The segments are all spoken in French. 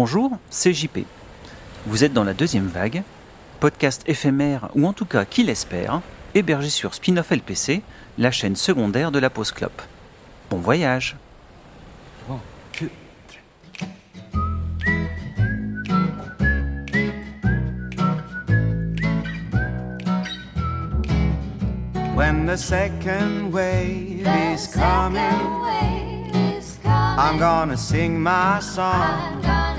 Bonjour, c'est JP. Vous êtes dans la deuxième vague, podcast éphémère ou en tout cas qui l'espère, hébergé sur Spinoff LPC, la chaîne secondaire de la pause clope. Bon voyage When the second wave is coming, I'm gonna sing my song.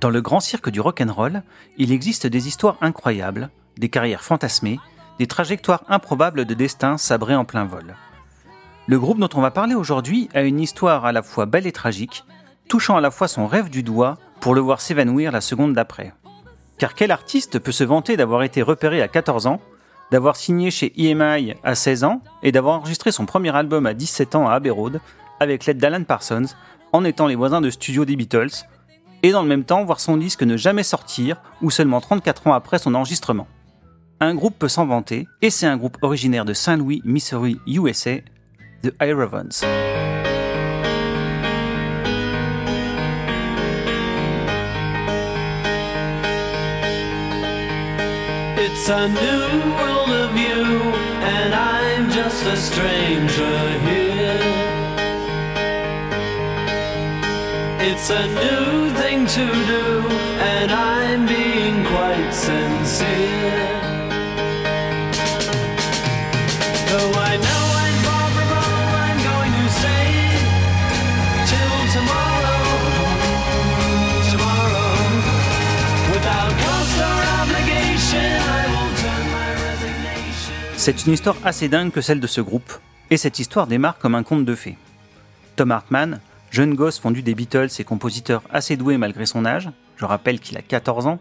Dans le grand cirque du rock'n'roll, il existe des histoires incroyables, des carrières fantasmées, des trajectoires improbables de destin sabrés en plein vol. Le groupe dont on va parler aujourd'hui a une histoire à la fois belle et tragique, touchant à la fois son rêve du doigt pour le voir s'évanouir la seconde d'après. Car quel artiste peut se vanter d'avoir été repéré à 14 ans, d'avoir signé chez EMI à 16 ans et d'avoir enregistré son premier album à 17 ans à Abbey Road avec l'aide d'Alan Parsons en étant les voisins de studio des Beatles et dans le même temps voir son disque ne jamais sortir ou seulement 34 ans après son enregistrement. Un groupe peut s'en vanter et c'est un groupe originaire de Saint Louis, Missouri, USA, The here. It's a new thing to do, and I'm being quite sincere. Though I know I'm far from home, I'm going to stay till tomorrow. Tomorrow. Without cost or obligation, I will turn my resignation. C'est une histoire assez dingue que celle de ce groupe, et cette histoire démarre comme un conte de fées. Tom Hartman, jeune gosse fondu des Beatles et compositeur assez doué malgré son âge, je rappelle qu'il a 14 ans,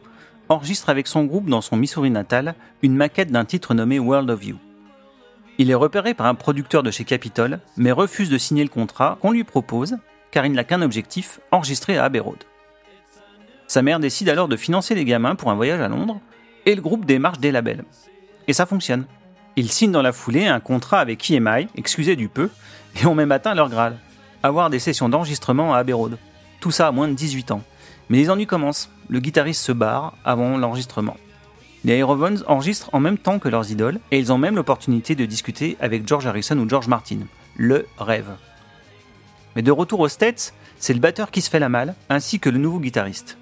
enregistre avec son groupe dans son Missouri natal une maquette d'un titre nommé World of You. Il est repéré par un producteur de chez Capitol, mais refuse de signer le contrat qu'on lui propose, car il n'a qu'un objectif, enregistrer à Abbey. Sa mère décide alors de financer les gamins pour un voyage à Londres, et le groupe démarche des labels. Et ça fonctionne. Ils signent dans la foulée un contrat avec EMI, excusez du peu, et ont même atteint leur grade. Avoir des sessions d'enregistrement à Abbey. Tout ça à moins de 18 ans. Mais les ennuis commencent. Le guitariste se barre avant l'enregistrement. Les Aerovons enregistrent en même temps que leurs idoles et ils ont même l'opportunité de discuter avec George Harrison ou George Martin. Le rêve. Mais de retour aux States, c'est le batteur qui se fait la malle, ainsi que le nouveau guitariste.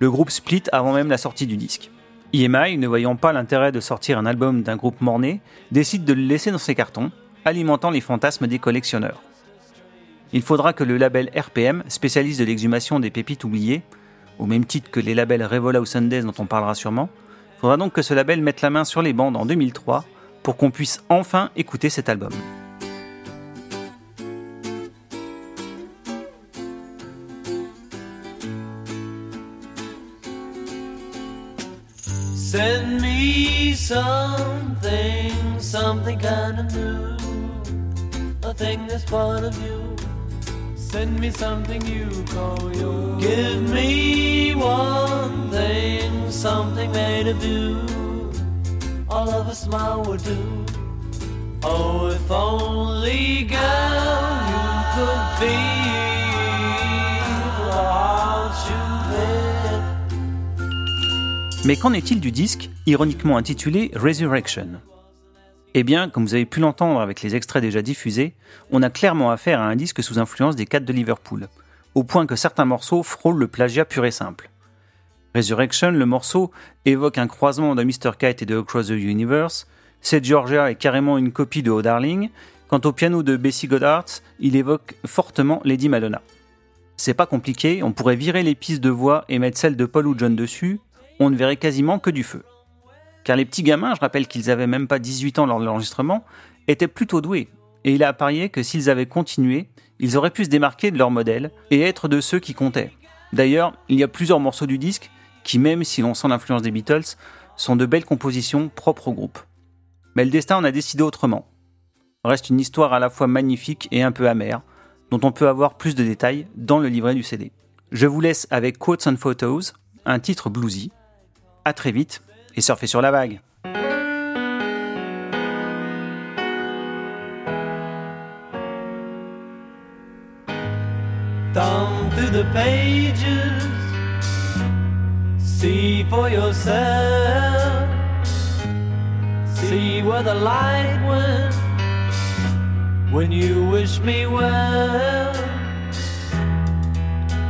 Le groupe split avant même la sortie du disque. EMI, ne voyant pas l'intérêt de sortir un album d'un groupe morné, décide de le laisser dans ses cartons, alimentant les fantasmes des collectionneurs. Il faudra que le label RPM, spécialiste de l'exhumation des pépites oubliées, au même titre que les labels Revola ou Sundays dont on parlera sûrement, faudra donc que ce label mette la main sur les bandes en 2003 pour qu'on puisse enfin écouter cet album. Send me something, something kind of. A thing part of you. Send me something you call yours. Give me one thing, something made of you. All of a smile would do. Oh, if only, girl, you could feel how you. Mais qu'en est-il du disque, ironiquement intitulé Resurrection? Eh bien, comme vous avez pu l'entendre avec les extraits déjà diffusés, on a clairement affaire à un disque sous influence des 4 de Liverpool, au point que certains morceaux frôlent le plagiat pur et simple. Resurrection, le morceau, évoque un croisement de Mr. Kite et de Across the Universe, C'est Georgia est carrément une copie de Oh Darling, quant au piano de Bessie Goddard, il évoque fortement Lady Madonna. C'est pas compliqué, on pourrait virer les pistes de voix et mettre celles de Paul ou John dessus, on ne verrait quasiment que du feu. Car les petits gamins, je rappelle qu'ils avaient même pas 18 ans lors de l'enregistrement, étaient plutôt doués, et il a parié que s'ils avaient continué, ils auraient pu se démarquer de leur modèle et être de ceux qui comptaient. D'ailleurs, il y a plusieurs morceaux du disque qui, même si l'on sent l'influence des Beatles, sont de belles compositions propres au groupe. Mais le destin en a décidé autrement. Reste une histoire à la fois magnifique et un peu amère, dont on peut avoir plus de détails dans le livret du CD. Je vous laisse avec Quotes and Photos, un titre bluesy. À très vite et surfez sur la vague. Thumb through the pages, see for yourself. See where the light went when you wish me well.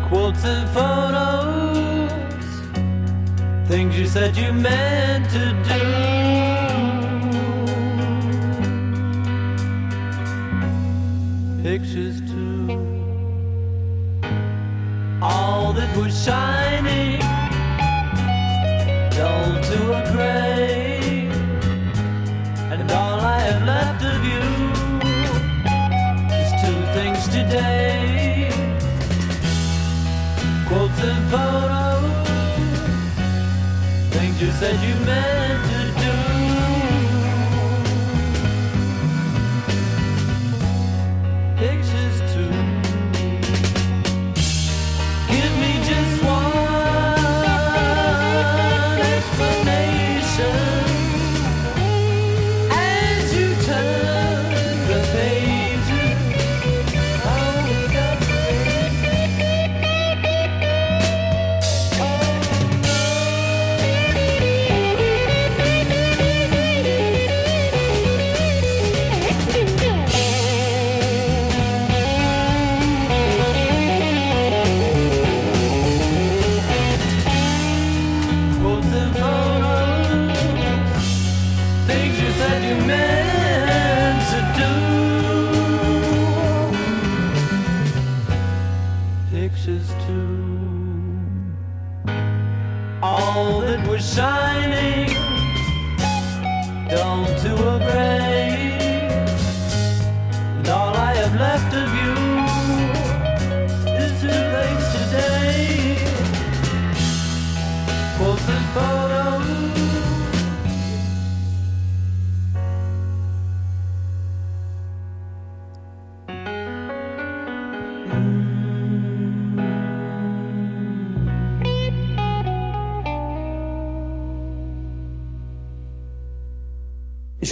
Quotes and photos, things you said you meant to do. Pictures too. All that was shining. Dull to a gray. And all I have left of you is two things today. Quotes and photos said you meant